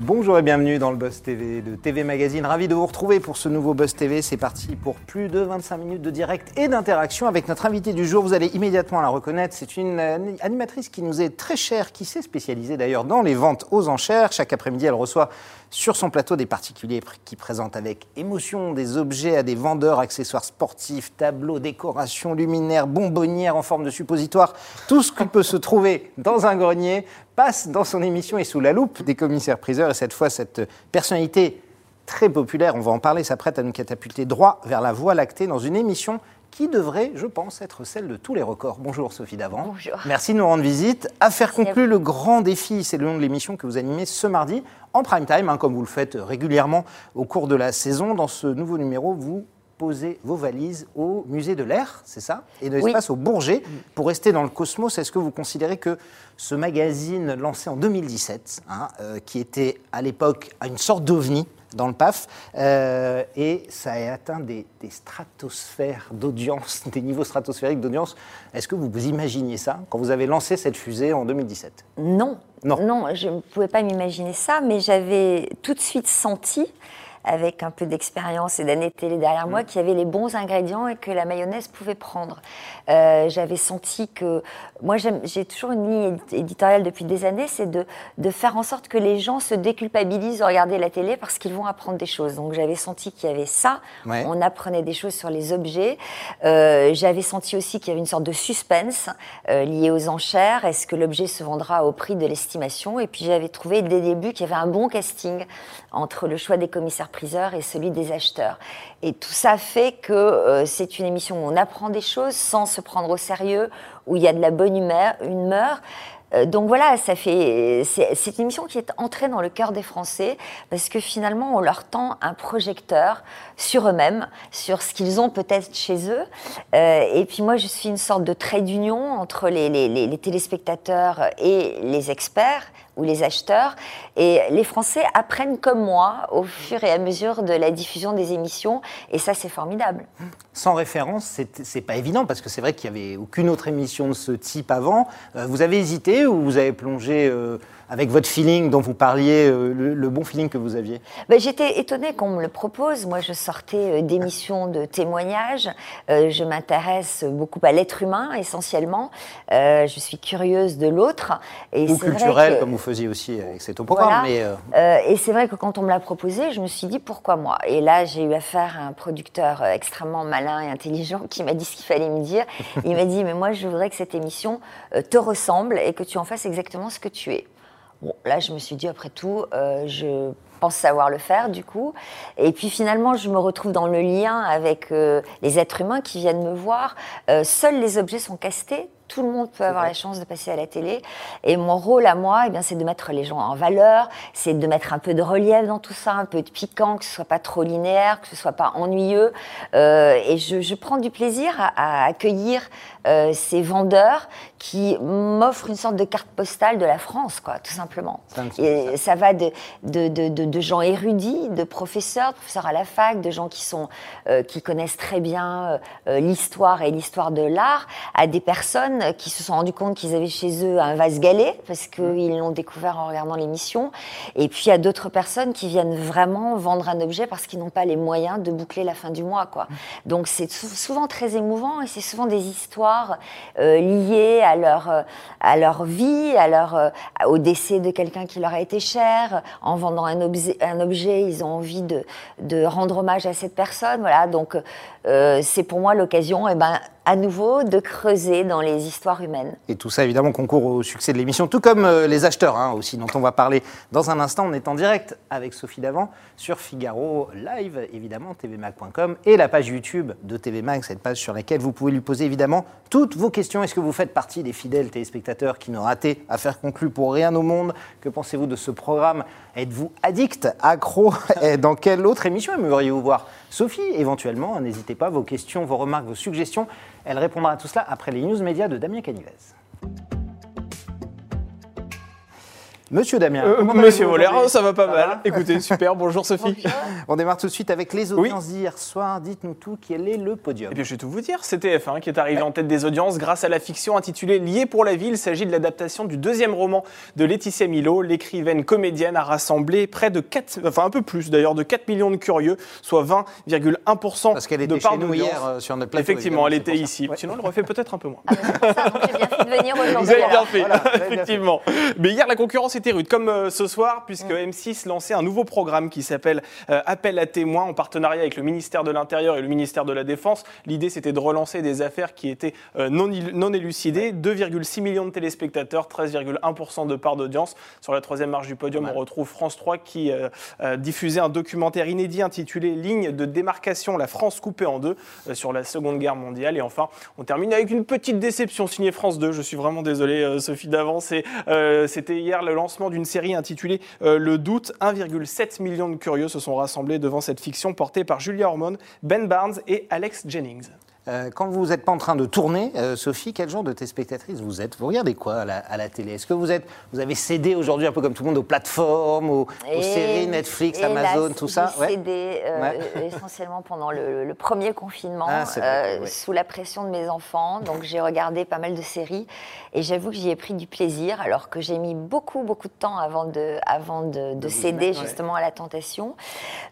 Bonjour et bienvenue dans le Buzz TV de TV Magazine. Ravi de vous retrouver pour ce nouveau Buzz TV. C'est parti pour plus de 25 minutes de direct et d'interaction avec notre invitée du jour. Vous allez immédiatement la reconnaître. C'est une animatrice qui nous est très chère, qui s'est spécialisée d'ailleurs dans les ventes aux enchères. Chaque après-midi, elle reçoit sur son plateau des particuliers qui présentent avec émotion des objets à des vendeurs, accessoires sportifs, tableaux, décorations, luminaires, bonbonnières en forme de suppositoire. Tout ce qui peut se trouver dans un grenier passe dans son émission et sous la loupe des commissaires-priseurs. Et cette fois, cette personnalité très populaire, on va en parler, s'apprête à nous catapulter droit vers la voie lactée dans une émission qui devrait, je pense, être celle de tous les records. Bonjour Sophie Davant. Bonjour. Merci de nous rendre visite. Affaire conclue, le grand défi, c'est le nom de l'émission que vous animez ce mardi en prime time, hein, comme vous le faites régulièrement au cours de la saison. Dans ce nouveau numéro, vous posez vos valises au musée de l'air, c'est ça? Et de l'espace au Bourget. Pour rester dans le cosmos, est-ce que vous considérez que ce magazine lancé en 2017, hein, euh, qui était à l'époque une sorte d'ovni dans le PAF, euh, et ça a atteint des, stratosphères d'audience, des niveaux stratosphériques d'audience. Est-ce que vous vous imaginiez ça quand vous avez lancé cette fusée en 2017 Non. Non. Non, je ne pouvais pas m'imaginer ça, mais j'avais tout de suite senti avec un peu d'expérience et d'années de télé derrière moi, mm. qui avait les bons ingrédients et que la mayonnaise pouvait prendre. Euh, j'avais senti que. Moi, j'ai toujours une ligne éditoriale depuis des années, c'est de, de, faire en sorte que les gens se déculpabilisent de regarder la télé parce qu'ils vont apprendre des choses. Donc, j'avais senti qu'il y avait ça. On apprenait des choses sur les objets. Euh, j'avais senti aussi qu'il y avait une sorte de suspense euh, lié aux enchères. Est-ce que l'objet se vendra au prix de l'estimation? Et puis, j'avais trouvé dès le début qu'il y avait un bon casting entre le choix des commissaires priseurs et celui des acheteurs. Et tout ça fait que euh, c'est une émission où on apprend des choses sans se prendre au sérieux, où il y a de la bonne humeur. humeur. Euh, donc voilà, ça fait c'est une émission qui est entrée dans le cœur des Français parce que finalement on leur tend un projecteur sur eux-mêmes, sur ce qu'ils ont peut-être chez eux. Euh, et puis moi je suis une sorte de trait d'union entre les, téléspectateurs et les experts ou les acheteurs. Et les Français apprennent comme moi au fur et à mesure de la diffusion des émissions. Et ça, c'est formidable. Sans référence, c'est pas évident parce que c'est vrai qu'il n'y avait aucune autre émission de ce type avant. Euh, vous avez hésité ou vous avez plongé euh, avec votre feeling dont vous parliez, euh, le, bon feeling que vous aviez? Ben, J'étais étonnée qu'on me le propose. Moi, je sortais d'émissions de témoignages. je m'intéresse beaucoup à l'être humain, essentiellement. je suis curieuse de l'autre. Ou culturel, comme vous faisiez aussi avec cet programme. Mais et c'est vrai que quand on me l'a proposé, je me suis dit pourquoi moi? Et là, j'ai eu affaire à un producteur extrêmement malin et intelligent qui m'a dit ce qu'il fallait me dire. Il m'a dit, mais moi, je voudrais que cette émission euh, te ressemble et que tu en fasses exactement ce que tu es. Bon, là, je me suis dit, après tout, euh, je pense savoir le faire, du coup. Et puis finalement, je me retrouve dans le lien avec euh, les êtres humains qui viennent me voir. seuls les objets sont castés, tout le monde peut avoir la chance de passer à la télé. Et mon rôle à moi, eh bien, c'est de mettre les gens en valeur, c'est de mettre un peu de relief dans tout ça, un peu de piquant, que ce soit pas trop linéaire, que ce soit pas ennuyeux. Euh, et je, je, prends du plaisir à, à accueillir euh, ces vendeurs qui m'offrent une sorte de carte postale de la France, quoi, tout simplement. Et ça va de, de, de, de, gens érudits, de professeurs, de professeurs à la fac, de gens qui, sont, euh, qui connaissent très bien euh, l'histoire et l'histoire de l'art, à des personnes qui se sont rendus compte qu'ils avaient chez eux un vase galet, parce qu'ils l'ont découvert en regardant l'émission. Et puis, a d'autres personnes qui viennent vraiment vendre un objet parce qu'ils n'ont pas les moyens de boucler la fin du mois. Quoi. Donc, c'est souvent très émouvant et c'est souvent des histoires euh, liées à leur, euh, à leur vie, à leur, euh, au décès de quelqu'un qui leur a été cher. En vendant un objet, ils ont envie de, de rendre hommage à cette personne. Voilà. Donc, c'est pour moi l'occasion, eh ben, à nouveau de creuser dans les histoires humaines. Et tout ça, évidemment, concourt au succès de l'émission, tout comme euh, les acheteurs hein, aussi, dont on va parler dans un instant. On est en direct avec Sophie Davant sur Figaro Live, évidemment, tvmac.com, et la page YouTube de TVMac, cette page sur laquelle vous pouvez lui poser évidemment toutes vos questions. Est-ce que vous faites partie des fidèles téléspectateurs qui n'ont raté à faire conclure pour rien au monde? Que pensez-vous de ce programme? Êtes-vous addict, accro? Dans quelle autre émission aimeriez-vous voir Sophie, éventuellement, n'hésitez pas, vos questions, vos remarques, vos suggestions. Elle répondra à tout cela après les news médias de Damien Canivez. Monsieur Damien. Euh, Monsieur aujourd'hui ça va pas Ça mal. va Écoutez, super, bonjour Sophie. On démarre tout de suite avec les audiences d'hier soir. Dites-nous tout, quel est le podium Eh bien, je vais tout vous dire. C'est TF1 qui est arrivé en tête des audiences grâce à la fiction intitulée Lié pour la ville. Il s'agit de l'adaptation du deuxième roman de Laetitia Milo. L'écrivaine comédienne a rassemblé près de 4, enfin un peu plus d'ailleurs, de 4 millions de curieux, soit 20,1% Parce qu'elle de était part chez nous hier euh, sur notre plateau. Effectivement, elle était ici. Sinon, elle le refait peut-être un peu moins. Ah, ça, donc j'ai bien fait de venir aujourd'hui. Vous avez bien alors. fait, Voilà, vous avez bien fait. effectivement. Mais hier, la concurrence était rude, comme euh, ce soir, puisque Mm. M6 lançait un nouveau programme qui s'appelle euh, Appel à témoins en partenariat avec le ministère de l'Intérieur et le ministère de la Défense. L'idée, c'était de relancer des affaires qui étaient euh, non, non élucidées. 2,6 millions de téléspectateurs, 13,1% de part d'audience. Sur la troisième marche du podium, on retrouve France 3 qui diffusait un documentaire inédit intitulé Ligne de démarcation, la France coupée en deux, sur la Seconde Guerre mondiale. Et enfin, on termine avec une petite déception signée France 2. Je suis vraiment désolé, Sophie d'avance. C'était hier le lancement d'une série intitulée euh, Le Doute. 1,7 million de curieux se sont rassemblés devant cette fiction portée par Julia Ormond, Ben Barnes et Alex Jennings. Euh, quand vous n'êtes pas en train de tourner, euh, Sophie, quel genre de téléspectatrice vous êtes? Vous regardez quoi à la, à la télé? Est-ce que vous, êtes, vous avez cédé aujourd'hui, un peu comme tout le monde, aux plateformes, aux, séries, Netflix, Amazon, tout ça? J'ai Ouais. cédé euh, Ouais. essentiellement pendant le, le premier confinement, Ah, c'est vrai, ouais. sous la pression de mes enfants. Donc j'ai regardé pas mal de séries et j'avoue que j'y ai pris du plaisir, alors que j'ai mis beaucoup, beaucoup de temps avant de, avant de, de céder justement à la tentation.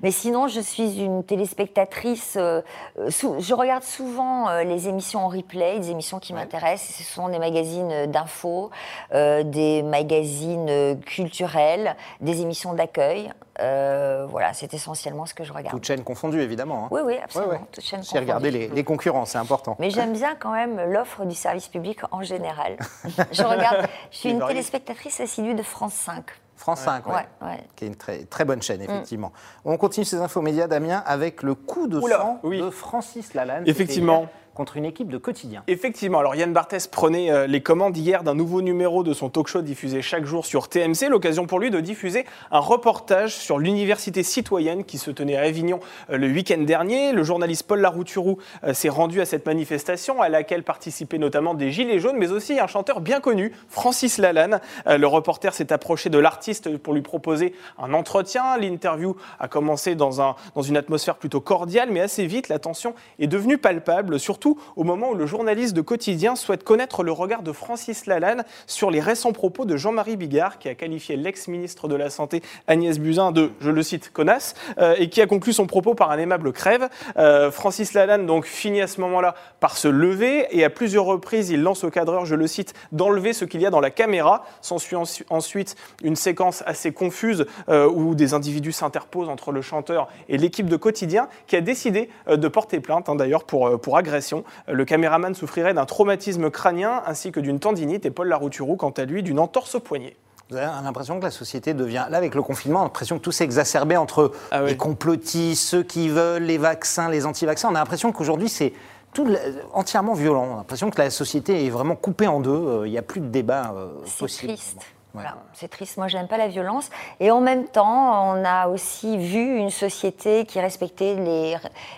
Mais sinon, je suis une téléspectatrice. je regarde souvent euh, les émissions en replay, des émissions qui Ouais. m'intéressent. Ce sont des magazines euh, d'infos, euh, des magazines culturels, des émissions d'accueil. Euh, voilà, c'est essentiellement ce que je regarde. Toutes chaînes confondues, évidemment. hein. Oui, oui, absolument. Ouais, ouais. toutes chaînes J'ai regardé confondues. les, les concurrents, c'est important. Mais j'aime bien quand même l'offre du service public en général. je regarde, je suis une téléspectatrice assidue de France 5. France 5, ouais. Ouais, ouais. qui est une très, très bonne Mm. chaîne, effectivement. On continue ces infos médias, Damien, avec le coup de Oula, sang oui. de Francis Lalanne. C'était Effectivement. Contre une équipe de quotidien. Effectivement, alors Yann Barthès prenait euh, les commandes hier d'un nouveau numéro de son talk show diffusé chaque jour sur TMC, l'occasion pour lui de diffuser un reportage sur l'université citoyenne qui se tenait à Avignon euh, le week-end dernier. Le journaliste Paul Larouturou euh, s'est rendu à cette manifestation à laquelle participaient notamment des Gilets jaunes, mais aussi un chanteur bien connu, Francis Lalanne. Le reporter s'est approché de l'artiste pour lui proposer un entretien. L'interview a commencé dans, un, dans une atmosphère plutôt cordiale, mais assez vite, la tension est devenue palpable, surtout au moment où le journaliste de quotidien souhaite connaître le regard de Francis Lalanne sur les récents propos de Jean-Marie Bigard, qui a qualifié l'ex-ministre de la Santé Agnès Buzyn de, je le cite, connasse, euh, et qui a conclu son propos par un aimable crève. Euh, Francis Lalanne donc finit à ce moment-là par se lever, et à plusieurs reprises, il lance au cadreur, je le cite, d'enlever ce qu'il y a dans la caméra. S'ensuit ensu- ensuite une séquence assez confuse euh, où des individus s'interposent entre le chanteur et l'équipe de quotidien qui a décidé de porter plainte, hein, d'ailleurs, pour, pour agression. Le caméraman souffrirait d'un traumatisme crânien ainsi que d'une tendinite et Paul Larouturou, quant à lui, d'une entorse au poignet. Vous avez l'impression que la société devient, là avec le confinement, on a l'impression que tout s'est exacerbé entre Ah oui. les complotistes, ceux qui veulent les vaccins, les anti-vaccins. On a l'impression qu'aujourd'hui c'est tout entièrement violent. On a l'impression que la société est vraiment coupée en deux. Euh, Il n'y a plus de débat euh, C'est possible. triste. Voilà, c'est triste. Moi, j'aime pas la violence. Et en même temps, on a aussi vu une société qui respectait les,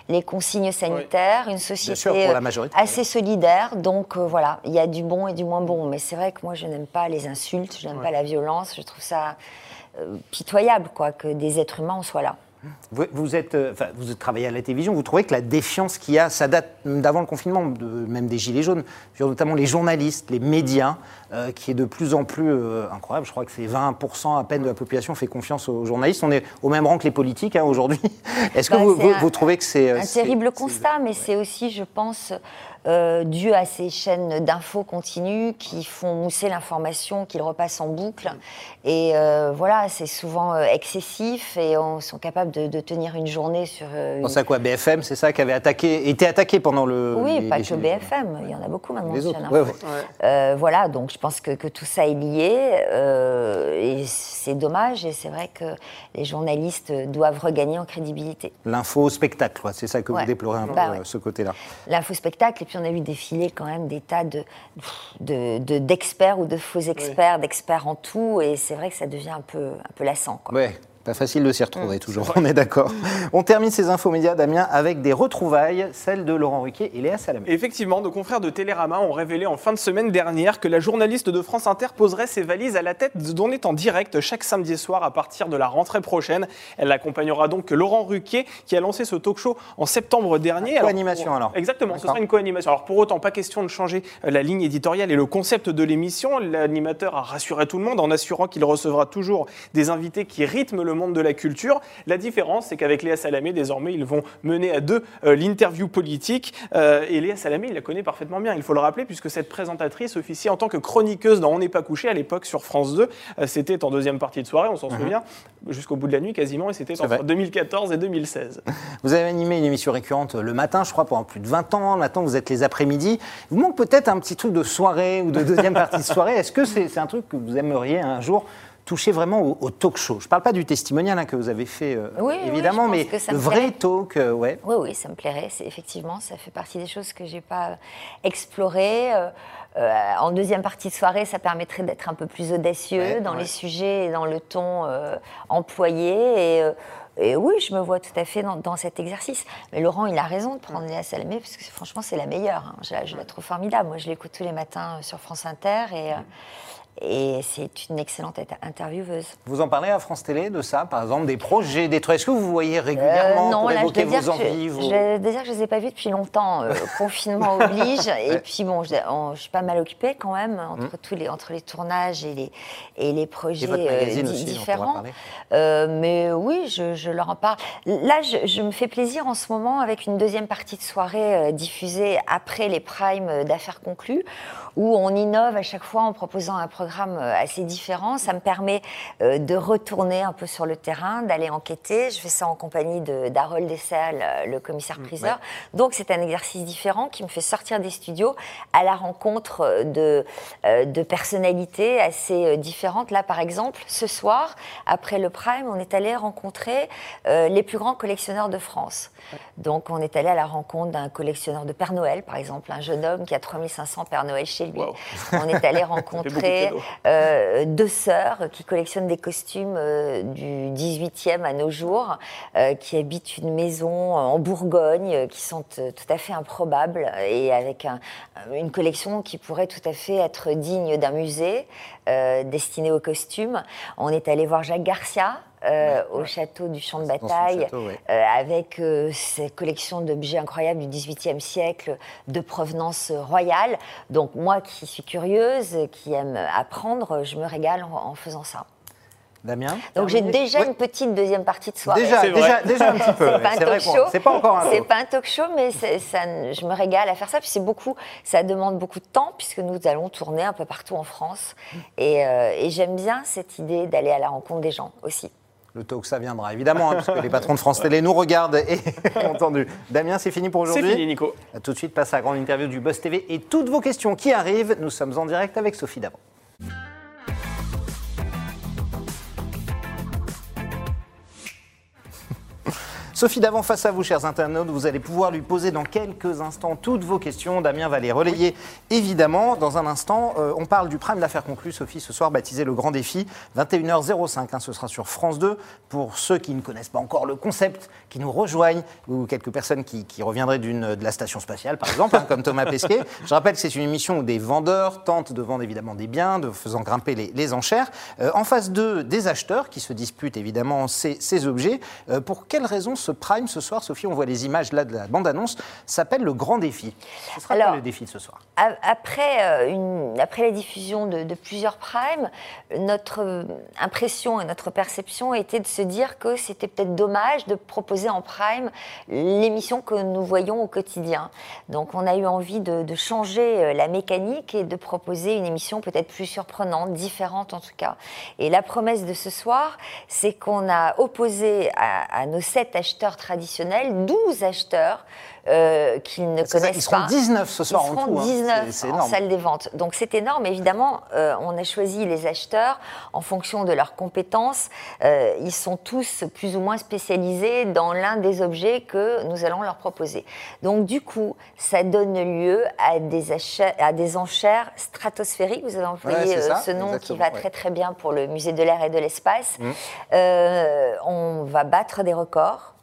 les consignes sanitaires, une société sûr, euh, majorité, assez solidaire. Donc euh, voilà, il y a du bon et du moins bon. Mais c'est vrai que moi, je n'aime pas les insultes, je n'aime pas la violence. Je trouve ça euh, pitoyable, quoi, que des êtres humains en soient là. Vous, vous êtes, euh, enfin, vous travaillez à la télévision, vous trouvez que la défiance qu'il y a, ça date d'avant le confinement, de- même des Gilets jaunes, sur notamment les journalistes, les médias, euh, qui est de plus en plus euh, incroyable. Je crois que c'est 20% à peine de la population fait confiance aux journalistes. On est au même rang que les politiques hein, aujourd'hui. Est-ce que Bah, vous, c'est vous- un- vous trouvez que c'est... un terrible constat, mais c'est aussi, je pense, euh, dû à ces chaînes d'infos continues qui font mousser l'information, qui le repassent en boucle. Et euh, voilà, c'est souvent euh, excessif et on sont capables de, de tenir une journée sur. euh, On une- sait à quoi BFM, c'est ça qui avait attaqué, été attaqué pendant le. Oui, les- pas les que. BFM, il y en a beaucoup maintenant Les sur autres. l'info. ouais, ouais. Voilà, donc je pense que, que tout ça est lié et c'est dommage et c'est vrai que les journalistes doivent regagner en crédibilité. L'info spectacle, c'est ça que vous déplorez un peu, Bah ouais. ce côté-là. l'infospectacle, et puis on a vu défiler quand même des tas de, de- de- d'experts ou de faux experts, d'experts en tout, et c'est vrai que ça devient un peu, un peu lassant. Quoi. Ouais. Pas facile de s'y retrouver mm. toujours, on est d'accord. On termine ces infos médias, Damien, avec des retrouvailles, celles de Laurent Ruquier et Léa Salamé. Effectivement, nos confrères de Télérama ont révélé en fin de semaine dernière que la journaliste de France Inter poserait ses valises à la tête d'On est en direct chaque samedi soir à partir de la rentrée prochaine. Elle accompagnera donc Laurent Ruquier qui a lancé ce talk show en septembre dernier. Co-animation alors, Exactement, ce sera une co-animation. Alors pour autant, pas question de changer euh, la ligne éditoriale et le concept de l'émission. L'animateur a rassuré tout le monde en assurant qu'il recevra toujours des invités qui rythment le monde de la culture. La différence, c'est qu'avec Léa Salamé, désormais, ils vont mener à deux euh, l'interview politique. Euh, et Léa Salamé, il la connaît parfaitement bien, il faut le rappeler, puisque cette présentatrice officie en tant que chroniqueuse dans On n'est pas couché à l'époque sur France 2. Euh, c'était en deuxième partie de soirée, on s'en mhm. souvient, jusqu'au bout de la nuit quasiment, et c'était entre 2014 et 2016. Vous avez animé une émission récurrente le matin, je crois, pendant plus de 20 ans. Maintenant, vous êtes les après-midi. vous manque peut-être un petit truc de soirée ou de deuxième partie de soirée. Est-ce que c'est un truc que vous aimeriez un jour toucher vraiment au, talk show. Je ne parle pas du testimonial hein, que vous avez fait, euh, évidemment, mais le vrai talk, euh, ouais. Oui, oui, ça me plairait. Effectivement, ça fait partie des choses que je n'ai pas explorées. Euh, en deuxième partie de soirée, ça permettrait d'être un peu plus audacieux dans les sujets et dans le ton employé. Et, oui, je me vois tout à fait dans, cet exercice. Mais Laurent, il a raison de prendre Léa Salamé, parce que franchement, c'est la meilleure. Hein. Je, je, la trouve formidable. Moi, je l'écoute tous les matins sur France Inter. Et, et c'est une excellente intervieweuse. Vous en parlez à France Télé de ça, par exemple, des projets, des trucs Est-ce que vous voyez régulièrement euh, non, pour là, évoquer vos envies Je, je dire que je ne les ai pas vus depuis longtemps. Euh, confinement oblige. Et puis, bon, je, suis pas mal occupée quand même entre, hum. tous les, entre les tournages et les, et les projets euh, différents. mais oui, je, je, leur en parle. Là, je, je, me fais plaisir en ce moment avec une deuxième partie de soirée diffusée après les primes d'affaires conclues, où on innove à chaque fois en proposant un programme euh, assez différent. Ça me permet euh, de retourner un peu sur le terrain, d'aller enquêter. Je fais ça en compagnie d'Harold Dessel, euh, le commissaire-priseur. Donc c'est un exercice différent qui me fait sortir des studios à la rencontre de, de personnalités assez différentes. Là, par exemple, ce soir, après le Prime, on est allé rencontrer les plus grands collectionneurs de France. Donc on est allé à la rencontre d'un collectionneur de Père Noël, par exemple, un jeune homme qui a 3500 Père Noël chez lui. On est allé rencontrer euh, deux sœurs qui collectionnent des costumes euh, du 18e à nos jours, euh, qui habitent une maison en Bourgogne, qui sont tout à fait improbables et avec une collection qui pourrait tout à fait être digne d'un musée destiné aux costumes. On est allé voir Jacques Garcia, euh, au château du Champ de Bataille, euh, avec euh, ces collections d'objets incroyables du XVIIIe siècle de provenance royale. Donc moi qui suis curieuse, qui aime apprendre, je me régale en, faisant ça. Damien Donc j'ai déjà une petite deuxième partie de soirée. Déjà, déjà, déjà, un petit peu. c'est pas un talk show. C'est pas encore un C'est pas un talk show, mais ça, je me régale à faire ça. Puis c'est beaucoup, ça demande beaucoup de temps puisque nous allons tourner un peu partout en France. Et, et j'aime bien cette idée d'aller à la rencontre des gens aussi. Le talk, ça viendra évidemment, hein, parce que les patrons de France Télé nous regardent et entendu. Damien, c'est fini pour aujourd'hui C'est fini, Nico. tout de suite, passe à la grande interview du Boss TV et toutes vos questions qui arrivent. Nous sommes en direct avec Sophie Davant. Sophie Davant face à vous, chers internautes. Vous allez pouvoir lui poser dans quelques instants toutes vos questions. Damien va les relayer, évidemment. Dans un instant, euh, on parle du prime d'affaires conclu, Sophie, ce soir, baptisé Le Grand Défi, 21h05. Hein, ce sera sur France 2. Pour ceux qui ne connaissent pas encore le concept, qui nous rejoignent, ou quelques personnes qui, reviendraient de la station spatiale, par exemple, hein, comme Thomas Pesquet. Je rappelle que c'est une émission où des vendeurs tentent de vendre évidemment des biens, de faisant grimper les, enchères. Euh, en face d'eux, des acheteurs qui se disputent évidemment ces, objets. Euh, pour quelles raisons ce Prime ce soir, Sophie, on voit les images là de la bande-annonce, s'appelle le grand défi. Ce sera le défi de ce soir? après, euh, une, après la diffusion de, plusieurs Primes, notre euh, impression et notre perception était de se dire que c'était peut-être dommage de proposer en Prime l'émission que nous voyons au quotidien. Donc on a eu envie de, changer euh, la mécanique et de proposer une émission peut-être plus surprenante, différente en tout cas. Et la promesse de ce soir, c'est qu'on a opposé à, à nos sept acheteurs traditionnels 12 acheteurs euh, qu'ils ne ça, connaissent Ils seront pas. 19 ce soir Ils en seront tout. hein. 19 C'est- C'est en énorme. salle des ventes. Donc c'est énorme. Évidemment, euh, on a choisi les acheteurs en fonction de leurs compétences. Euh, ils sont tous plus ou moins spécialisés dans l'un des objets que nous allons leur proposer. Donc du coup, ça donne lieu à des, achats, à des enchères stratosphériques. Vous avez employé Ouais, euh, ça, ce nom qui va ouais. Mmh. très très bien pour le musée de l'air et de l'espace. Euh, on va battre des records.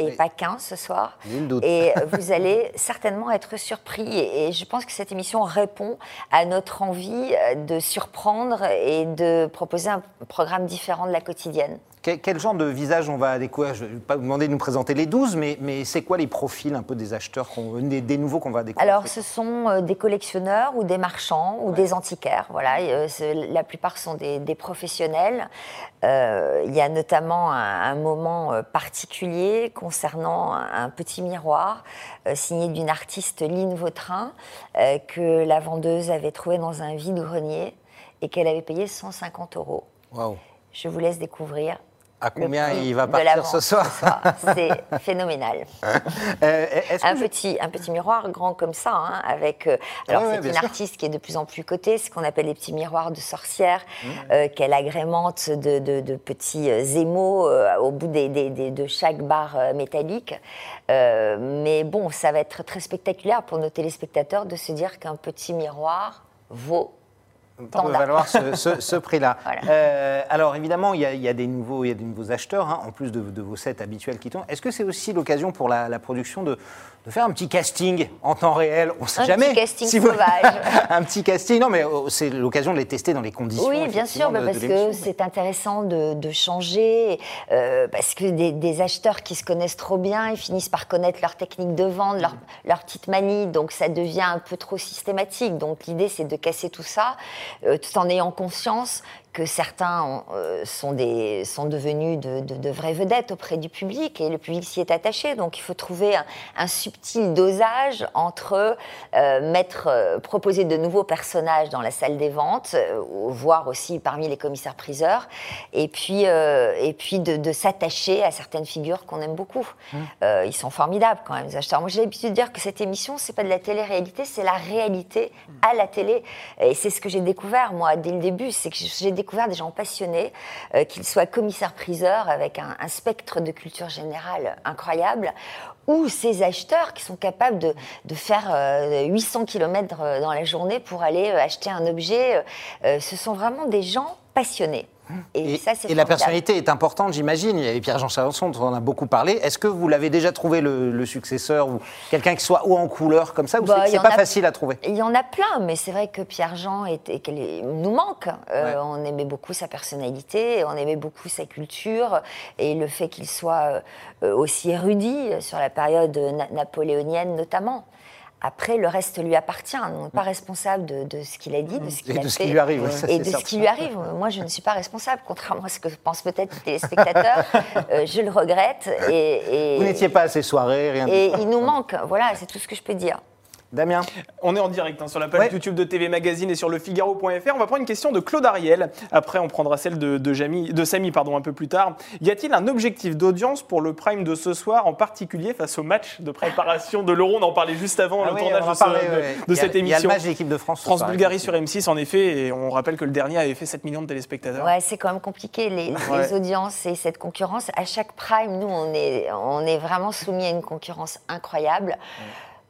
Et Oui. pas qu'un ce soir. Nul doute. Et vous allez certainement être surpris. Et, je pense que cette émission répond à notre envie euh, de surprendre et de proposer un programme différent de la quotidienne. Quel, genre de visage on va découvrir? Je ne vais pas vous demander de nous présenter les 12, mais, mais c'est quoi les profils un peu des acheteurs, qu'on- des, des nouveaux qu'on va découvrir? Alors, ce sont euh, des collectionneurs ou des marchands ou des antiquaires. Voilà, euh, la plupart sont des, des professionnels. Euh, il y a notamment un, un moment euh, particulier concernant un, un petit miroir euh, signé d'une artiste Lynne Vautrin euh, que la vendeuse avait trouvé dans un vide-grenier et qu'elle avait payé 150 euros. Je vous laisse découvrir. À combien il va partir ce soir C'est phénoménal. Euh, Un petit, un petit miroir grand comme ça, hein, avec. euh, alors, c'est une sûr. artiste qui est de plus en plus cotée, ce qu'on appelle les petits miroirs de sorcière, Mmh. euh, qu'elle agrémente de, de- de petits émaux au bout des, des- des- de chaque barre métallique. Mais bon, ça va être très spectaculaire pour nos téléspectateurs de se dire qu'un petit miroir vaut tant valoir ce, ce- ce prix-là. Voilà. Euh, alors évidemment, il y, a, il y a des nouveaux, il y a des nouveaux acheteurs, hein, en plus de, de vos sets habituels qui tournent. Est-ce que c'est aussi l'occasion pour la, la production de, de faire un petit casting en temps réel? On ne sait Un jamais. petit casting sauvage. un petit casting. Non, mais euh, c'est l'occasion de les tester dans les conditions. Oui, bien sûr, bah, de- parce que c'est intéressant de, changer, euh, parce que des, des acheteurs qui se connaissent trop bien, ils finissent par connaître leur technique de vente, leur, leur petite manie, donc ça devient un peu trop systématique. Donc l'idée, c'est de casser tout ça, tout en ayant conscience que certains ont, euh, sont, des, sont devenus de, de- de vraies vedettes auprès du public et le public s'y est attaché. Donc il faut trouver un, un subtil dosage entre euh, mettre, euh, proposer de nouveaux personnages dans la salle des ventes, voire aussi parmi les commissaires-priseurs, et puis, et puis de, de s'attacher à certaines figures qu'on aime beaucoup. Euh, ils sont formidables quand même, les acheteurs. Moi j'ai l'habitude de dire que cette émission, c'est pas de la télé-réalité, c'est la réalité à la télé. Et c'est ce que j'ai découvert, moi, dès le début, c'est que j'ai découvert des gens passionnés, euh, qu'ils soient commissaires-priseurs avec un, spectre de culture générale incroyable, ou ces acheteurs qui sont capables de, faire euh, 800 km dans la journée pour aller euh, acheter un objet. Euh, euh, ce sont vraiment des gens passionnés. Et, Et, ça, c'est et la personnalité est importante, j'imagine. Il y avait Pierre-Jean Chalençon, dont on en a beaucoup parlé. Est-ce que vous l'avez déjà trouvé le, le successeur ou quelqu'un qui soit haut en couleur comme ça ou Bah, c'est- pas a- facile à trouver? Il y en a plein, mais c'est vrai que Pierre-Jean nous manque. Euh, Ouais. On aimait beaucoup sa personnalité, on aimait beaucoup sa culture, et le fait qu'il soit euh, aussi érudit sur la période na- napoléonienne notamment. Après, le reste lui appartient. On n'est pas responsable de, de ce qu'il a dit, de ce qu'il Et a de ce fait. qui lui arrive, ouais, ça, et de ce qui lui arrive. Moi, je ne suis pas responsable, contrairement à ce que pensent peut-être les téléspectateurs. Euh, je le regrette. Et, et- Vous n'étiez pas à ces soirées, rien Et il nous manque. Voilà, c'est tout ce que je peux dire. Damien On est en direct hein, sur la page Ouais. YouTube de TV Magazine et sur lefigaro.fr. On va prendre une question de Claude Ariel. Après, on prendra celle de, de, Jamy- de Samy pardon, un peu plus tard. Y a-t-il un objectif d'audience pour le prime de ce soir, en particulier face au match de préparation de l'Euro? On en parlait juste avant Ah le oui, tournage de, ce- parlait, de- ouais. de Il y a- cette Il y a le émission. match de l'équipe de France. France-Bulgarie sur M6, en effet, et on rappelle que le dernier avait fait 7 millions de téléspectateurs. Ouais, c'est quand même compliqué les, audiences et cette concurrence. À chaque prime, nous, on est, on est vraiment soumis à une concurrence incroyable.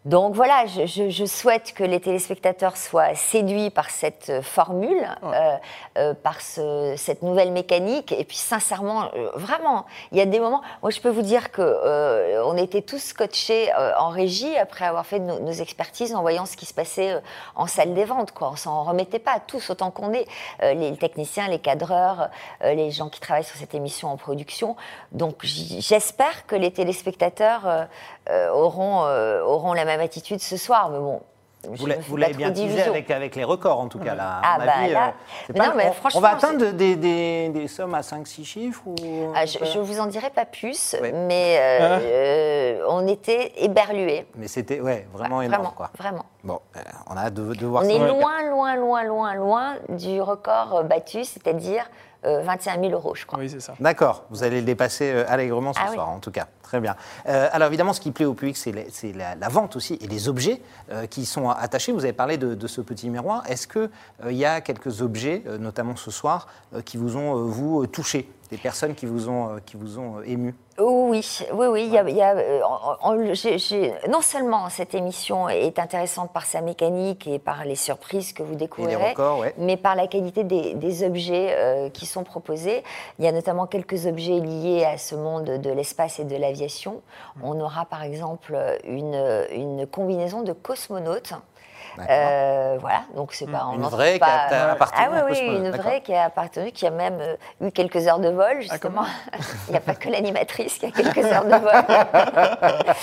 Donc voilà, je, je- je souhaite que les téléspectateurs soient séduits par cette euh, formule, euh, euh, par ce- cette nouvelle mécanique. Et puis sincèrement, euh, vraiment, il y a des moments. Moi, je peux vous dire que euh, on était tous scotchés euh, en régie après avoir fait nos, nos expertises, en voyant ce qui se passait euh, en salle des ventes. Quoi. On s'en remettait pas tous autant qu'on est, euh, les techniciens, les cadreurs, euh, les gens qui travaillent sur cette émission en production. Donc j'espère que les téléspectateurs auront, euh, auront la même attitude ce soir. Mais bon. je Vous l'avez bien teasé avec, avec les records, en tout cas. Là, Ah bah avis, là- euh, c'est mais pas- non, mais on- franchement, On va atteindre des, des- des sommes à 5-6 chiffres ou... Ah, je, je vous en dirai pas plus, Ouais. mais euh, Ah. euh, on était éberlués. Mais c'était ouais, vraiment Ouais, énorme. Vraiment, Quoi. vraiment. Bon, euh, on a hâte de, de voir On ça. est loin, loin, loin, loin, loin du record euh, battu, c'est-à-dire euh, 21 000 euros, je crois. Oui, c'est ça. D'accord, vous allez le dépasser euh, allègrement ce Ah oui. soir, en tout cas. Très bien. Euh, alors évidemment, ce qui plaît au public, c'est la, vente aussi et les objets euh, qui sont attachés. Vous avez parlé de, ce petit miroir. Est-ce qu'il y a quelques objets, euh, notamment ce soir, euh, qui vous ont, euh, vous, euh, touché Des personnes qui vous ont, euh, qui vous ont euh, ému Oui, oui, oui. il y a- il y a, en- en- j'ai- j'ai- non seulement cette émission est intéressante par sa mécanique et par les surprises que vous ouais. mais par la qualité des, des objets euh, qui sont proposés. Il y a notamment quelques objets liés à ce monde de l'espace et de l'aviation. On aura par exemple une, une combinaison de cosmonautes. Euh, voilà, donc c'est pas Une vraie trouve qui a appartenu Ah oui, une vraie qui a appartenu, qui a même euh, eu quelques heures de vol justement. Il n'y a pas que l'animatrice qui a quelques heures de vol.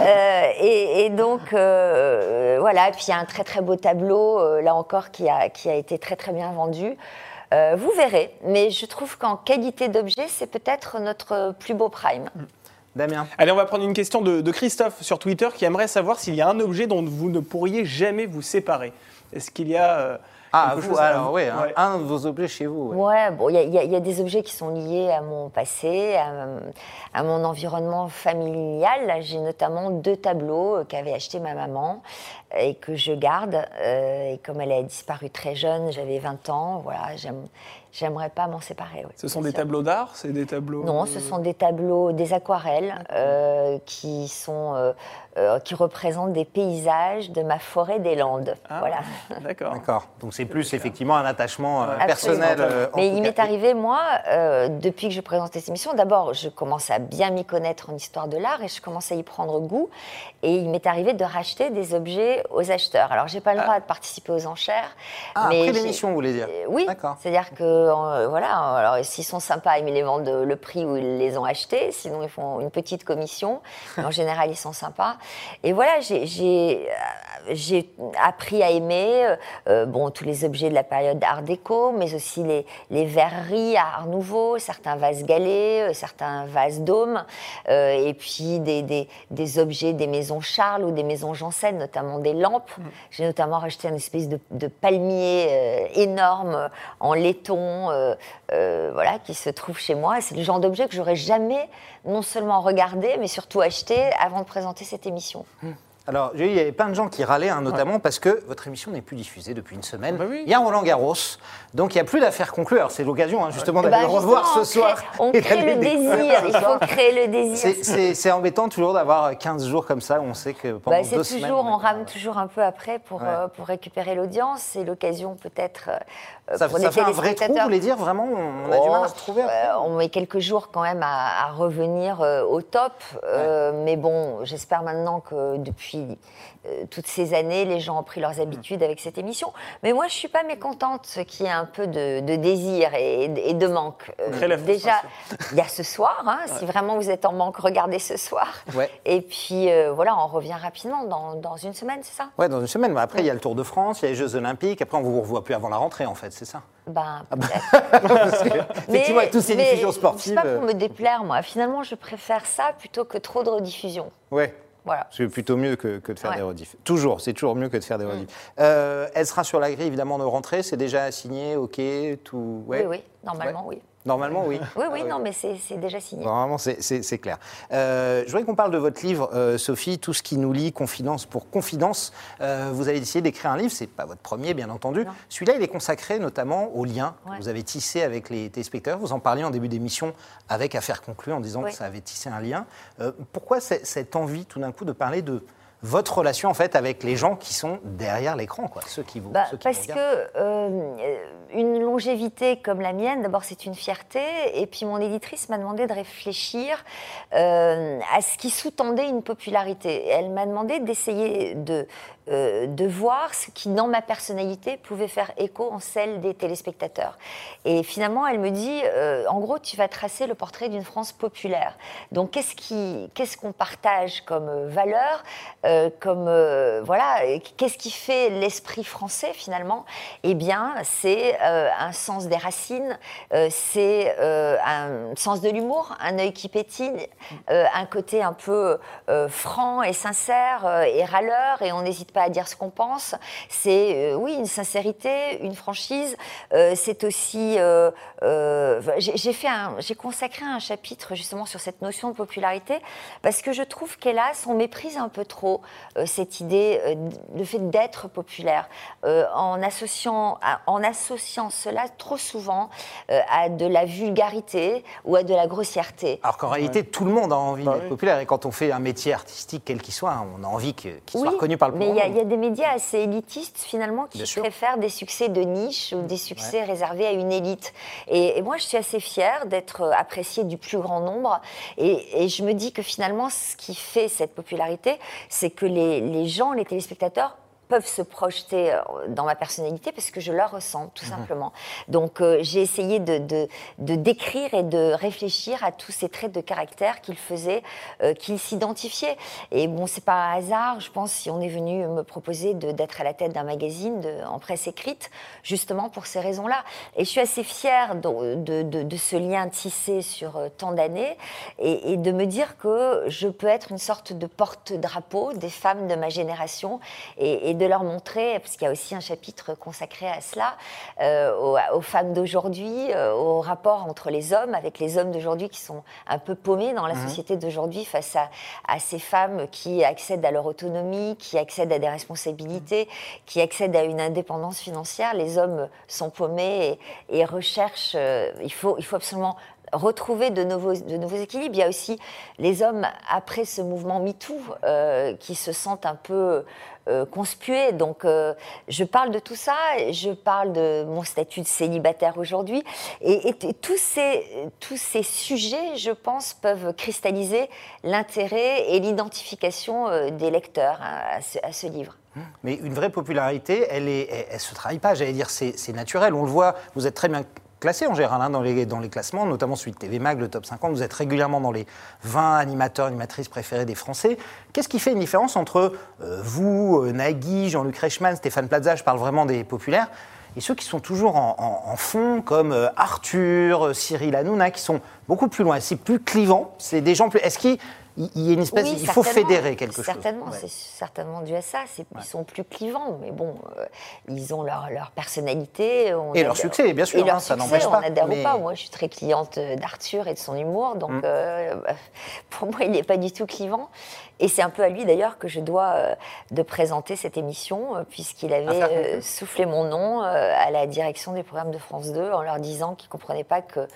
Euh, et, et donc euh, voilà, et puis il y a un très très beau tableau là encore qui a qui a été très très bien vendu. Vous verrez, mais je trouve qu'en qualité d'objet, c'est peut-être notre plus beau prime. Damien Allez, on va prendre une question de, de Christophe sur Twitter qui aimerait savoir s'il y a un objet dont vous ne pourriez jamais vous séparer. Est-ce qu'il y a. euh, Ah, vous, alors oui, un, Ouais. un de vos objets chez vous. ouais. Ouais, bon, il y, a- il y a- il y a des objets qui sont liés à mon passé, à, à mon environnement familial. J'ai notamment deux tableaux euh, qu'avait acheté ma maman euh, et que je garde. Euh, et comme elle a disparu très jeune, j'avais 20 ans, voilà, j'aime- j'aimerais pas m'en séparer. oui, Ce sont des sûr. tableaux d'art C'est des tableaux. Non, ce sont des tableaux, des aquarelles euh, qui sont, euh, qui représentent des paysages de ma forêt des Landes. Ah, Voilà. D'accord. D'accord. Donc c'est plus effectivement un attachement euh, personnel. Euh, Mais il m'est arrivé, moi, euh, depuis que je présente cette émission, d'abord, je commence à bien m'y connaître en histoire de l'art et je commence à y prendre goût. Et il m'est arrivé de racheter des objets aux acheteurs. Alors, j'ai pas le droit de participer aux enchères. Ah, mais après l'émission, vous voulez dire Oui, D'accord. c'est-à-dire que, euh, voilà, alors s'ils sont sympas, ils me les vendent le prix où ils les ont achetés, sinon ils font une petite commission. En général, ils sont sympas. Et voilà, j'ai- euh, j'ai appris à aimer euh, euh, bon, tous les objets de la période Art déco, mais aussi les, les verreries à Art Nouveau, certains vases galets, euh, certains vases dômes, euh, et puis des, des- des objets des maisons Charles ou des maisons Janssen, notamment des lampes. J'ai notamment racheté une espèce de, de palmier énorme en laiton, voilà, qui se trouve chez moi. C'est le genre d'objet que j'aurais jamais non seulement regardé, mais surtout acheté avant de présenter cette émission. Alors, j'ai eu- il y avait plein de gens qui râlaient, hein, notamment parce que votre émission n'est plus diffusée depuis une semaine. Bah oui. Il y a Roland Garros, donc il n'y a plus d'affaires conclues. Alors, c'est l'occasion, hein, justement, d'aller Bah, le revoir ce on soir. On crée le désir, il faut créer le désir. C'est- embêtant toujours d'avoir 15 jours comme ça, où on sait que pendant Bah, deux semaines... toujours, on est- rame toujours un peu après pour, Ouais. euh, pour récupérer l'audience. C'est l'occasion peut-être euh, Ça, pour ça fait un vrai trou, vous voulez dire Vraiment, on a du mal à Oh, retrouver euh, on met quelques jours quand même à, à revenir euh, au top. euh, Mais bon, j'espère maintenant que depuis euh, toutes ces années, les gens ont pris leurs habitudes avec cette émission. Mais moi, je suis pas mécontente qu'il y ait un peu de, de désir et, et de manque. Euh, déjà, il y a ce soir. hein, Si vraiment vous êtes en manque, regardez ce soir. Ouais. Et puis euh, voilà, on revient rapidement dans, dans une semaine, c'est ça? Ouais, dans une semaine. Mais après, il y a le Tour de France, il y a les Jeux Olympiques. Après, on vous revoit plus avant la rentrée, en fait, c'est ça? Ben, Ah bah. Parce que, Effectivement, toutes ces mais diffusions C'est sportives. pas pour euh, me déplaire, moi. Finalement, je préfère ça plutôt que trop de rediffusion. Ouais. Voilà. C'est plutôt mieux que, que de faire Ouais. Mm. des rediffs. Toujours, c'est toujours mieux que de faire des rediffs. Euh, elle sera sur la grille, évidemment, de rentrée. C'est déjà signé, OK, tout. ouais. Oui, oui, normalement, oui. Normalement, oui. Oui, oui, Ah non, mais c'est déjà signé. Normalement, c'est- clair. Euh, je voudrais qu'on parle de votre livre, euh, Sophie, Tout ce qui nous lie, confidence pour confidence. Euh, vous avez décidé d'écrire un livre, c'est pas votre premier, bien entendu. Celui-là, il est consacré notamment aux liens Ouais. que vous avez tissés avec les téléspectateurs. Vous en parliez en début d'émission avec Affaires conclues en disant que ça avait tissé un lien. Pourquoi cette envie, tout d'un coup, de parler de votre relation en fait avec les gens qui sont derrière l'écran, quoi, ceux qui vous, Bah, ceux qui parce vous que euh, une longévité comme la mienne, d'abord c'est une fierté, et puis mon éditrice m'a demandé de réfléchir euh, à ce qui sous-tendait une popularité. Elle m'a demandé d'essayer de, euh, de voir ce qui, dans ma personnalité, pouvait faire écho en celle des téléspectateurs. Et finalement, elle me dit, euh, en gros, tu vas tracer le portrait d'une France populaire. Donc, qu'est-ce qui, qu'est-ce qu'on partage comme euh, valeur, comme voilà, qu'est-ce qui fait l'esprit français finalement? Eh bien, c'est un sens des racines, c'est un sens de l'humour, un œil qui pétille, un côté un peu franc et sincère et râleur, et on n'hésite pas à dire ce qu'on pense. C'est, oui, une sincérité, une franchise. c'est aussi, j'ai fait, j'ai consacré un chapitre justement sur cette notion de popularité parce que je trouve qu'hélas, on méprise un peu trop cette idée, le fait d'être populaire, en associant, en associant cela trop souvent à de la vulgarité ou à de la grossièreté. Alors qu'en réalité, tout le monde a envie bah d'être populaire. Et quand on fait un métier artistique, quel qu'il soit, on a envie qu'il soit reconnu par le public. Il y, a des médias assez élitistes, finalement, qui préfèrent des succès de niche ou des succès réservés à une élite. Et, moi, je suis assez fière d'être appréciée du plus grand nombre. Et, je me dis que finalement, ce qui fait cette popularité, c'est que les, les gens, les téléspectateurs, peuvent se projeter euh, dans ma personnalité parce que je leur ressens, tout mhm. simplement. Donc euh, j'ai essayé de, de, décrire et de réfléchir à tous ces traits de caractère qu'il faisait, euh, qu'il s'identifiait. Et bon, c'est pas un hasard, je pense, si on est venu me proposer d'être à la tête d'un magazine en presse écrite, justement pour ces raisons-là. Et je suis assez fière de, de ce lien tissé sur tant d'années et, et de me dire que je peux être une sorte de porte-drapeau des femmes de ma génération et, et de leur montrer, parce qu'il y a aussi un chapitre consacré à cela, euh, aux, femmes d'aujourd'hui, euh, au rapport entre les hommes, avec les hommes d'aujourd'hui qui sont un peu paumés dans la mhm. société d'aujourd'hui face à, à, ces femmes qui accèdent à leur autonomie, qui accèdent à des responsabilités, qui accèdent à une indépendance financière. Les hommes sont paumés et, et recherchent, euh, il, faut, il faut absolument retrouver de nouveaux, équilibres. Il y a aussi les hommes, après ce mouvement MeToo, euh, qui se sentent un peu euh, conspués. Donc, euh, je parle de tout ça, je parle de mon statut de célibataire aujourd'hui. Et, tous, ces, tous ces sujets, je pense, peuvent cristalliser l'intérêt et l'identification des lecteurs à, ce, livre. Mais une vraie popularité, elle ne elle, se travaille pas, j'allais dire, c'est naturel. On le voit, vous êtes très bien classé en général hein, dans, les, dans les classements, notamment celui de TV Mag, le top 50. Vous êtes régulièrement dans les 20 animateurs, animatrices préférés des Français. Qu'est-ce qui fait une différence entre euh, vous, euh, Nagui, Jean-Luc Reichmann, Stéphane Plaza, je parle vraiment des populaires, et ceux qui sont toujours en, fond, comme euh, Arthur, Cyril Hanouna, qui sont beaucoup plus loin. C'est plus clivant, c'est des gens plus. Est-ce qu'ils il y a une espèce, il faut fédérer quelque chose. Certainement, c'est certainement dû à ça. Ils sont plus clivants, mais bon, euh, ils ont leur, leur personnalité. et leur succès, bien sûr, et leur ça n'empêche pas. On n'adhère pas. Moi, je suis très cliente d'Arthur et de son humour, donc mm. euh, pour moi, il n'est pas du tout clivant. Et c'est un peu à lui d'ailleurs que je dois euh, de présenter cette émission, puisqu'il avait soufflé mon nom à la direction des programmes de France 2 en leur disant qu'il ne comprenait pas que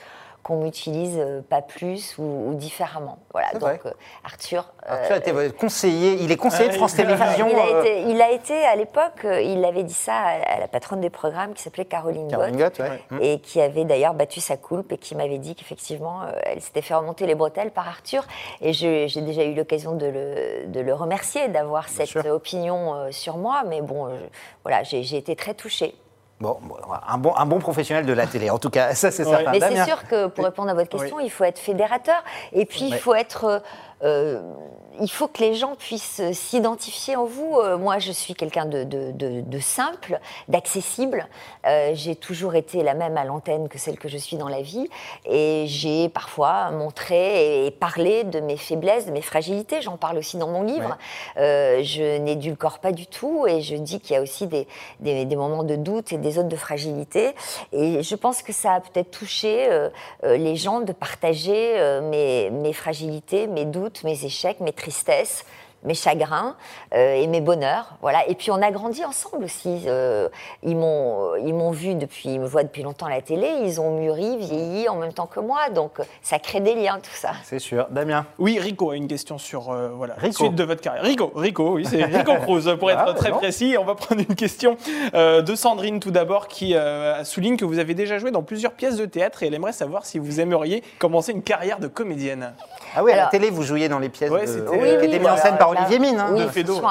qu'on m'utilise euh, pas plus ou, différemment. Voilà, donc euh, Arthur. Arthur était euh, conseiller, il est conseiller de France Télévisions. Il a, été, à l'époque, il avait dit ça à, la patronne des programmes qui s'appelait Caroline, Caroline Gott, et qui avait d'ailleurs battu sa coulpe et qui m'avait dit qu'effectivement, elle s'était fait remonter les bretelles par Arthur. Et j'ai déjà eu l'occasion de le, de le, remercier d'avoir cette opinion sur moi, mais bon, voilà, j'ai été très touchée. Bon, un bon, un bon professionnel de la télé, en tout cas, ça c'est certain. Mais c'est sûr que pour répondre à votre question, il faut être fédérateur. Et puis il faut être euh, il faut que les gens puissent s'identifier en vous. Euh, moi, je suis quelqu'un de, simple, d'accessible. Euh, j'ai toujours été la même à l'antenne que celle que je suis dans la vie. Et j'ai parfois montré et parlé de mes faiblesses, de mes fragilités. J'en parle aussi dans mon livre. je n'édulcore pas du tout et je dis qu'il y a aussi des, des, moments de doute et des zones de fragilité. Et je pense que ça a peut-être touché les gens de partager mes, mes fragilités, mes doutes mes échecs, mes tristesse mes chagrins euh, et mes bonheurs. Voilà. Et puis on a grandi ensemble aussi. Euh, ils m'ont, ils m'ont vu depuis, ils me voient depuis longtemps à la télé. Ils ont mûri, vieilli en même temps que moi. Donc ça crée des liens, tout ça. C'est sûr. Damien? Oui, Rico a une question sur euh, voilà la suite de votre carrière. Rico, Rico, oui, c'est Rico Cruz pour être ah, très précis. On va prendre une question de Sandrine tout d'abord qui souligne que vous avez déjà joué dans plusieurs pièces de théâtre et elle aimerait savoir si vous aimeriez commencer une carrière de comédienne. Ah oui, à la télé, vous jouiez dans les pièces de... qui étaient mises en scène par Olivier Mine. Hein, oui.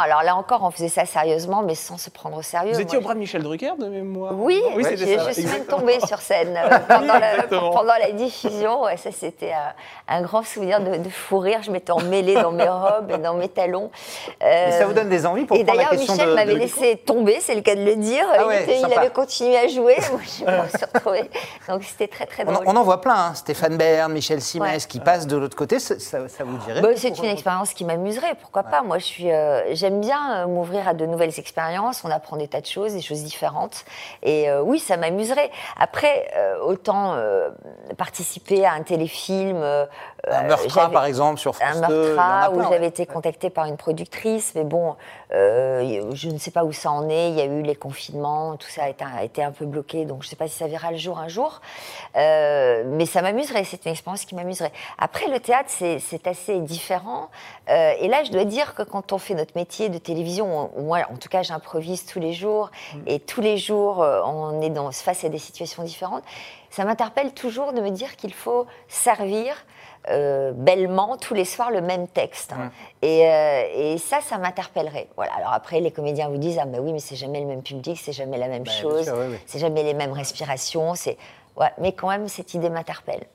Alors là encore, on faisait ça sérieusement, mais sans se prendre au sérieux. Vous étiez au bras de Michel Drucker, de mémoire Oui, oui je, je suis même tombée sur scène euh, pendant, la, pendant, la, diffusion. Ouais, ça, c'était un, grand souvenir de, fou rire. Je m'étais emmêlée dans mes robes et dans mes talons. Euh, ça vous donne des envies pour Et d'ailleurs, Michel m'avait laissé tomber, c'est le cas de le dire. Ah il, avait continué à jouer. Moi, je me suis retrouvée. Donc c'était très, très drôle. On, en voit plein. Hein. Stéphane Bern, Michel Simès qui passent de l'autre côté. Ça, ça vous dirait bah, C'est une expérience qui m'amuserait, pourquoi Moi, je suis, euh, j'aime bien euh, m'ouvrir à de nouvelles expériences. On apprend des tas de choses, des choses différentes. Et euh, oui, ça m'amuserait. Après, autant participer à un téléfilm. Un euh, meurtra, par exemple, sur France un 2. il y en a meurtra où j'avais été contactée par une productrice, mais bon, euh, je ne sais pas où ça en est. Il y a eu les confinements, tout ça a été, a été un peu bloqué, donc je ne sais pas si ça verra le jour un jour. Euh, mais ça m'amuserait, c'est une expérience qui m'amuserait. Après, le théâtre, c'est assez différent. Et là, je dois dire que quand on fait notre métier de télévision, on- moi, en tout cas, j'improvise tous les jours, et tous les jours, on est dans, face à des situations différentes. Ça m'interpelle toujours de me dire qu'il faut servir euh, bellement tous les soirs le même texte. hein. Et, euh, et ça, ça m'interpellerait. Voilà. Alors après, les comédiens vous disent ah mais oui, mais c'est jamais le même public, c'est jamais la même Bah, chose, sûr, oui, oui. c'est jamais les mêmes respirations. C'est ouais, mais quand même cette idée m'interpelle.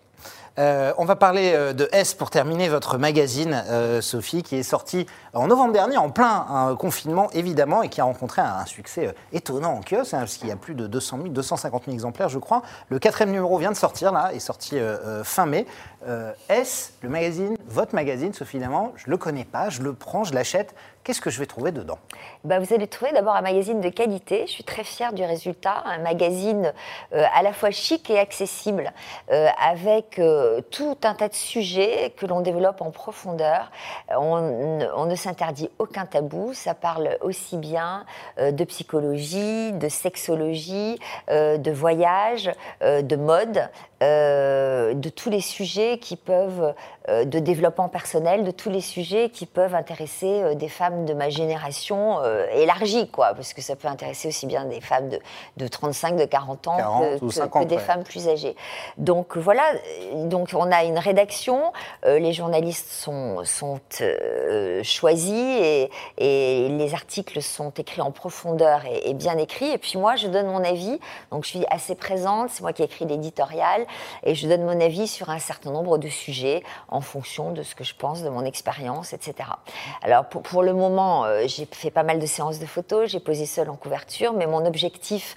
Euh, on va parler de S pour terminer votre magazine, euh, Sophie, qui est sorti en novembre dernier, en plein euh, confinement évidemment, et qui a rencontré un, un succès euh, étonnant en kiosque, hein, parce qu'il y a plus de 200 000, 250 000 exemplaires, je crois. Le quatrième numéro vient de sortir, là, est sorti fin mai. Euh, S, le magazine, votre magazine, Sophie Damant, je le connais pas, je le prends, je l'achète. Qu'est-ce que je vais trouver dedans Bah, vous allez trouver d'abord un magazine de qualité. Je suis très fière du résultat. Un magazine euh, à la fois chic et accessible, euh, avec euh, tout un tas de sujets que l'on développe en profondeur. On, ne s'interdit aucun tabou. Ça parle aussi bien de psychologie, de sexologie, de voyage, de mode, euh, de tous les sujets qui peuvent, euh, de développement personnel, de tous les sujets qui peuvent intéresser euh, des femmes de ma génération élargie, quoi, parce que ça peut intéresser aussi bien des femmes de, de 35, de 40 ans 40 que, ou que- 50, que des ouais. femmes plus âgées. Donc voilà, donc on a une rédaction, les journalistes sont, sont choisis et, et les articles sont écrits en profondeur et, et bien écrits. Et puis moi, je donne mon avis, donc je suis assez présente, c'est moi qui écris l'éditorial, et je donne mon avis sur un certain nombre de sujets en fonction de ce que je pense, de mon expérience, etc. Alors pour, pour le moment, euh, j'ai fait pas mal de séances de photos, j'ai posé seule en couverture, mais mon objectif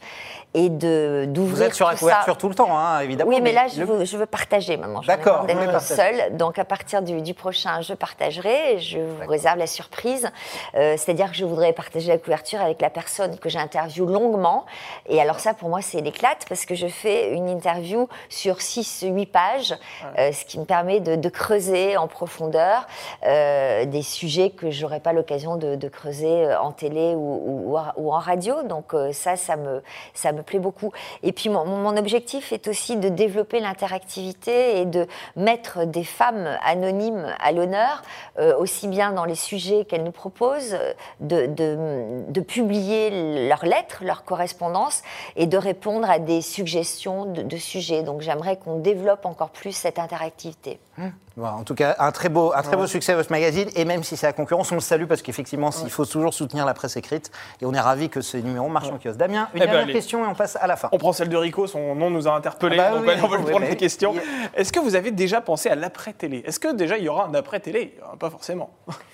est de d'ouvrir Vous êtes sur la couverture ça. tout le temps, hein, évidemment. Oui, mais là, je, le- veux, je veux partager maintenant. D'accord, d'être seule. Donc, à partir du, du prochain, je partagerai. Je vous réserve la surprise. Euh, C'est-à-dire que je voudrais partager la couverture avec la personne que j'interviewe longuement. Et alors, ça, pour moi, c'est l'éclate parce que je fais une interview sur 6-8 pages, euh, ce qui me permet de, creuser en profondeur euh, des sujets que j'aurais pas l'occasion de, creuser euh, en télé ou, en- radio. Donc, ça, ça me, ça me plaît beaucoup. Et puis mon, objectif est aussi de développer l'interactivité et de mettre des femmes anonymes à l'honneur, aussi bien dans les sujets qu'elles nous proposent, de, de- publier leurs lettres, leurs correspondances et de répondre à des suggestions de, sujets. Donc j'aimerais qu'on développe encore plus cette interactivité. Voilà, en tout cas, un très beau, un très beau succès votre magazine. Et même si c'est la concurrence, on le salue parce qu'effectivement, il faut toujours soutenir la presse écrite. Et on est ravis que ce numéro marche en kiosque. Damien, une Eh ben, dernière allez. question et on passe à la fin. On prend celle de Rico, son nom nous a interpellés, Ah bah donc oui, on va lui prendre les questions. Il- Est-ce que vous avez déjà pensé à l'après-télé? Est-ce que déjà il y aura un après-télé? Euh, Pas forcément.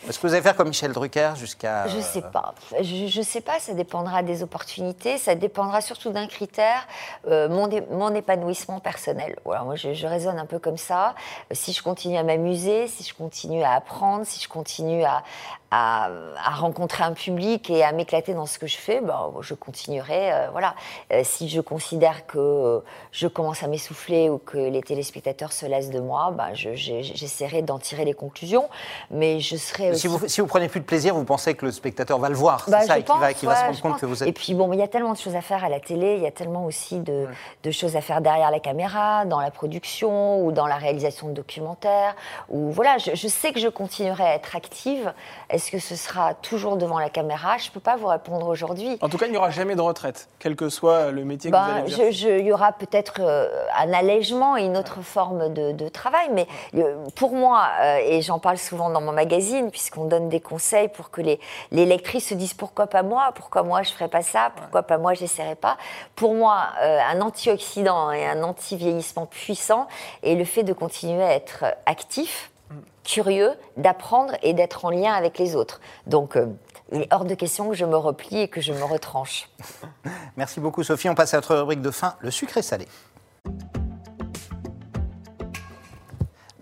Est-ce que vous allez faire comme Michel Drucker jusqu'à. Je euh, sais pas. Je, je sais pas. Ça dépendra des opportunités. Ça dépendra surtout d'un critère, euh, mon épanouissement personnel. Moi, je, je raisonne un peu comme ça. Euh, Si je continue à m'amuser, si je continue à apprendre, si je continue à, à, à rencontrer un public et à m'éclater dans ce que je fais, ben, je continuerai. euh, voilà. Euh, si je considère que euh, je commence à m'essouffler ou que les téléspectateurs se lassent de moi, ben, je- je- j'essaierai d'en tirer les conclusions. Mais je serai aussi Si vous, si vous prenez plus de plaisir, vous pensez que le spectateur va le voir, c'est bah, ça, et qu'il va, se rendre compte pense. que vous Et êtes. puis bon, il y a tellement de choses à faire à la télé, il y a tellement aussi de, de choses à faire derrière la caméra, dans la production ou dans la réalisation de documentaires. Ou voilà, je, je sais que je continuerai à être active. Est-ce que ce sera toujours devant la caméra? Je peux pas vous répondre aujourd'hui. En tout cas, il n'y aura jamais de retraite, quel que soit le métier que Ben, vous allez exercer. je- il y aura peut-être euh, un allègement et une autre forme de, de travail, mais euh, pour moi, euh, et j'en parle souvent dans mon magazine, puisqu'on donne des conseils pour que les, les lectrices se disent pourquoi pas moi, pourquoi moi je ferais pas ça, pourquoi pas moi j'essaierai pas? Pour moi, un antioxydant et un anti-vieillissement puissant est le fait de continuer à être actif, curieux, d'apprendre et d'être en lien avec les autres. Donc, euh, il est hors de question que je me replie et que je me retranche. Merci beaucoup, Sophie. On passe à notre rubrique de fin, le sucré salé.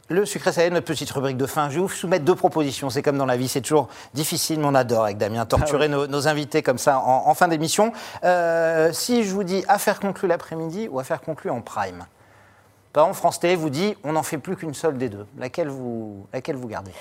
Le sucré salé, notre petite rubrique de fin. Je vais vous soumettre deux propositions. C'est comme dans la vie, c'est toujours difficile, mais on adore avec Damien torturer nos, nos invités comme ça en, en fin d'émission. Euh, si je vous dis affaire conclue l'après-midi ou affaire conclue en prime? Par exemple, France Télé vous dit on n'en fait plus qu'une seule des deux. Laquelle vous, laquelle vous gardez?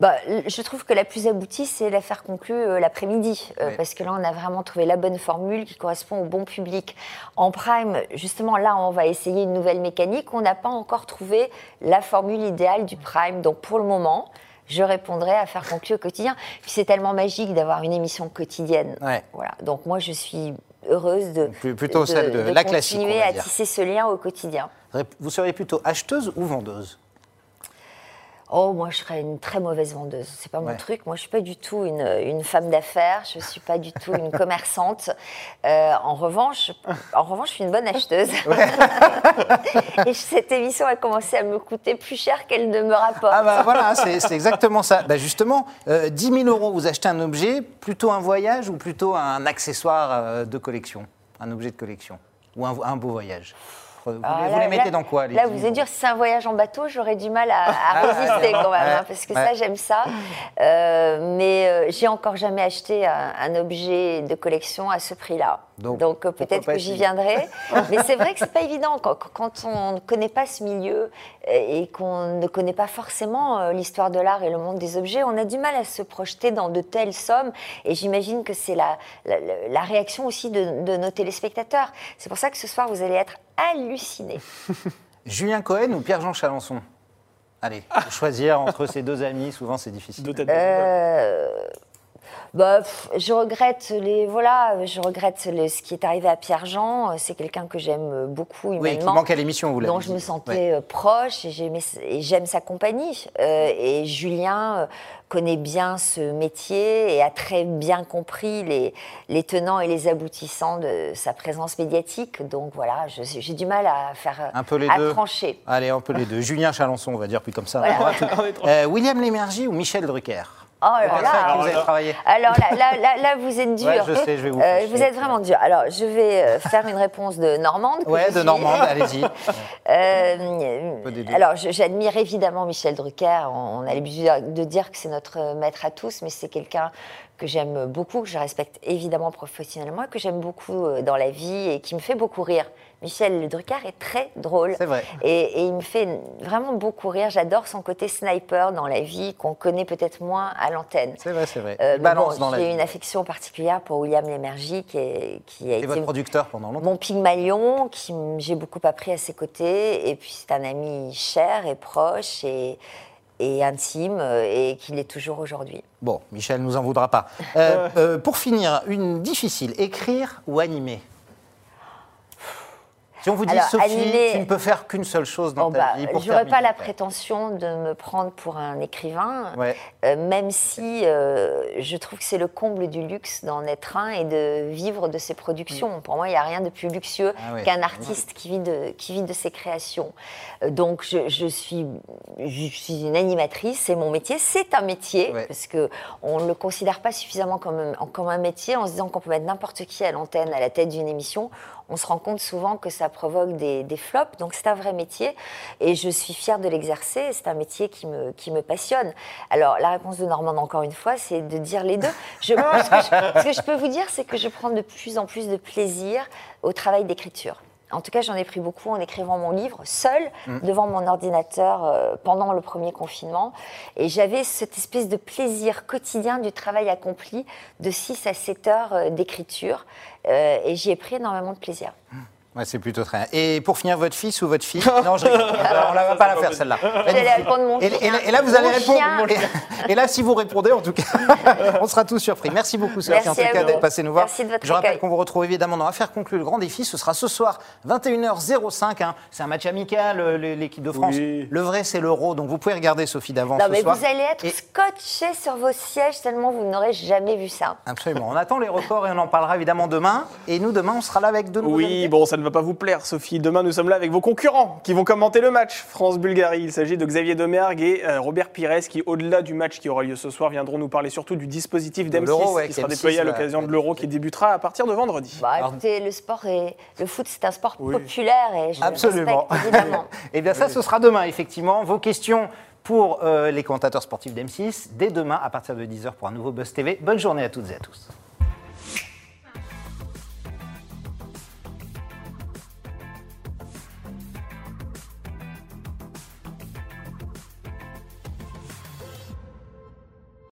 Bah, je trouve que la plus aboutie, c'est l'affaire conclue euh, l'après-midi, euh, parce que là, on a vraiment trouvé la bonne formule qui correspond au bon public. En prime, justement, là, on va essayer une nouvelle mécanique. On n'a pas encore trouvé la formule idéale du prime. Donc, pour le moment, je répondrai à faire conclure au quotidien. Puis c'est tellement magique d'avoir une émission quotidienne. Ouais. Voilà. Donc, moi, je suis heureuse de, plutôt celle de- de la classique, continuer à tisser ce lien au quotidien. Vous seriez plutôt acheteuse ou vendeuse? Oh, moi, je serais une très mauvaise vendeuse. C'est pas mon Ouais. truc. Moi, je suis pas du tout une, une femme d'affaires. Je suis pas du tout une commerçante. Euh, en revanche, en revanche, je suis une bonne acheteuse. Et cette émission a commencé à me coûter plus cher qu'elle ne me rapporte. Ah bah voilà, c'est exactement ça. Bah justement, euh, 10 000 euros, vous achetez un objet, plutôt un voyage ou plutôt un accessoire euh, de collection? Un objet de collection Ou un, un beau voyage? Vous, les- vous là- les mettez là- dans quoi les Là, 10 vous 000 êtes dur. Si c'est un voyage en bateau, j'aurais du mal à, à Ah, résister quand même, hein, parce que ouais. ça, j'aime ça. Euh, mais euh, j'ai encore jamais acheté un, un objet de collection à ce prix-là. Donc, Donc, euh, peut-être que j'y viendrai. mais c'est vrai que c'est pas évident quand, quand on ne connaît pas ce milieu euh, et qu'on ne connaît pas forcément euh, l'histoire de l'art et le monde des objets. On a du mal à se projeter dans de telles sommes. Et j'imagine que c'est la, la, la réaction aussi de, de nos téléspectateurs. C'est pour ça que ce soir, vous allez être hallucinés. Julien Cohen ou Pierre-Jean Chalençon? Allez, choisir entre ces deux amis, souvent c'est difficile. Deux têtes de Euh, bah, pff, je regrette les voilà, je regrette les- ce qui est arrivé à Pierre Jean. C'est quelqu'un que j'aime beaucoup Oui, qui humainement. manque à l'émission, vous l'avez dont je me sentais Ouais. euh, proche et j'aime sa compagnie. Euh, et Julien euh, connaît bien ce métier et a très bien compris les, les tenants et les aboutissants de sa présence médiatique. Donc voilà, j'ai du mal à faire Un peu les à deux. trancher. Allez, un peu les deux. Julien Chalençon, on va dire plus comme ça. Voilà. Euh, William Lémergie ou Michel Drucker? Oh là vous avez travaillé. Alors là, là, là, là, vous êtes dur. Ouais, je sais, je vais vous Euh, vous êtes vraiment dur. Alors, je vais euh, faire une réponse de Normande. Ouais, de. Normande, allez-y. Euh, alors, j'admire évidemment Michel Drucker. On, on a l'habitude de dire que c'est notre maître à tous, mais c'est quelqu'un que j'aime beaucoup, que je respecte évidemment professionnellement et que j'aime beaucoup dans la vie et qui me fait beaucoup rire. Michel Drucker est très drôle. C'est vrai. Et, et il me fait vraiment beaucoup rire. J'adore son côté sniper dans la vie qu'on connaît peut-être moins à l'antenne. C'est vrai, c'est vrai. Euh, balance bon, dans la J'ai une affection particulière pour William Lémergie, qui, est- qui a Et été votre producteur pendant longtemps. mon Pygmalion, qui j'ai beaucoup appris à ses côtés. Et puis c'est un ami cher et proche et, et intime, euh, et qu'il est toujours aujourd'hui. Bon, Michel nous en voudra pas. Euh, euh, pour finir, une difficile, écrire ou animer? Si on vous dit, Alors, Sophie, animer- tu ne peux faire qu'une seule chose dans Bon, ta bah, vie pour J'aurais pas la prétention de me prendre pour un écrivain, Ouais. euh, même si euh, je trouve que c'est le comble du luxe d'en être un et de vivre de ses productions. Pour moi, il n'y a rien de plus luxueux Mm. Ah qu'un artiste qui vit, de, qui vit de ses créations. Euh, donc, je, je suis, je suis une animatrice, c'est mon métier, c'est un métier, Ouais. parce qu'on ne le considère pas suffisamment comme un métier en se disant qu'on peut mettre n'importe qui à l'antenne, à la tête d'une émission. On se rend compte souvent que ça provoque des, des flops, donc c'est un vrai métier et je suis fière de l'exercer. C'est un métier qui me, qui me passionne. Alors, la réponse de Normand, encore une fois, c'est de dire les deux. Je, ce, que je, ce que je peux vous dire, c'est que je prends de plus en plus de plaisir au travail d'écriture. En tout cas, j'en ai pris beaucoup en écrivant mon livre, seul, devant mon ordinateur euh, pendant le premier confinement. Et j'avais cette espèce de plaisir quotidien du travail accompli de 6 à 7 heures euh, d'écriture. Euh, et j'y ai pris énormément de plaisir. Ouais, c'est plutôt très bien. Et pour finir, votre fils ou votre fille Non, je rigole. on ne va pas la faire celle-là. J'allais répondre mon Et, chien. et là- et là, vous allez répondre. Et, et là, si vous répondez, en tout cas, on sera tous surpris. Merci beaucoup, Sophie, Merci en tout cas, d'être passé nous voir. Merci de votre Je rappelle qu'on vous retrouve évidemment dans Affaires conclues, le grand défi. Ce sera ce soir, 21h05. hein. C'est un match amical, euh, l'équipe de France. Oui. Le vrai, c'est l'euro. Donc, vous pouvez regarder Sophie d'avance Non, ce mais soir. vous allez être Et- scotché sur vos sièges tellement vous n'aurez jamais vu ça. Absolument. On attend les records et on en parlera évidemment demain. Et nous, demain, on sera là avec de nouveaux Oui, invités. bon, ça ne va pas vous plaire, Sophie. Demain, nous sommes là avec vos concurrents qui vont commenter le match France-Bulgarie. Il s'agit de Xavier Domergue et euh, Robert Pires qui, au-delà du match qui aura lieu ce soir, viendront nous parler surtout du dispositif De l'Euro, d'M6 ouais, qui sera qu'M6 déployé à l'occasion de l'Euro qui débutera à partir de vendredi. Bah, écoutez, le sport et le foot, c'est un sport Oui. populaire et je le Absolument. respecte évidemment. Eh bien, ça, ce sera demain, effectivement. Vos questions pour euh, les commentateurs sportifs d'M6, dès demain à partir de 10h pour un nouveau Buzz TV. Bonne journée à toutes et à tous.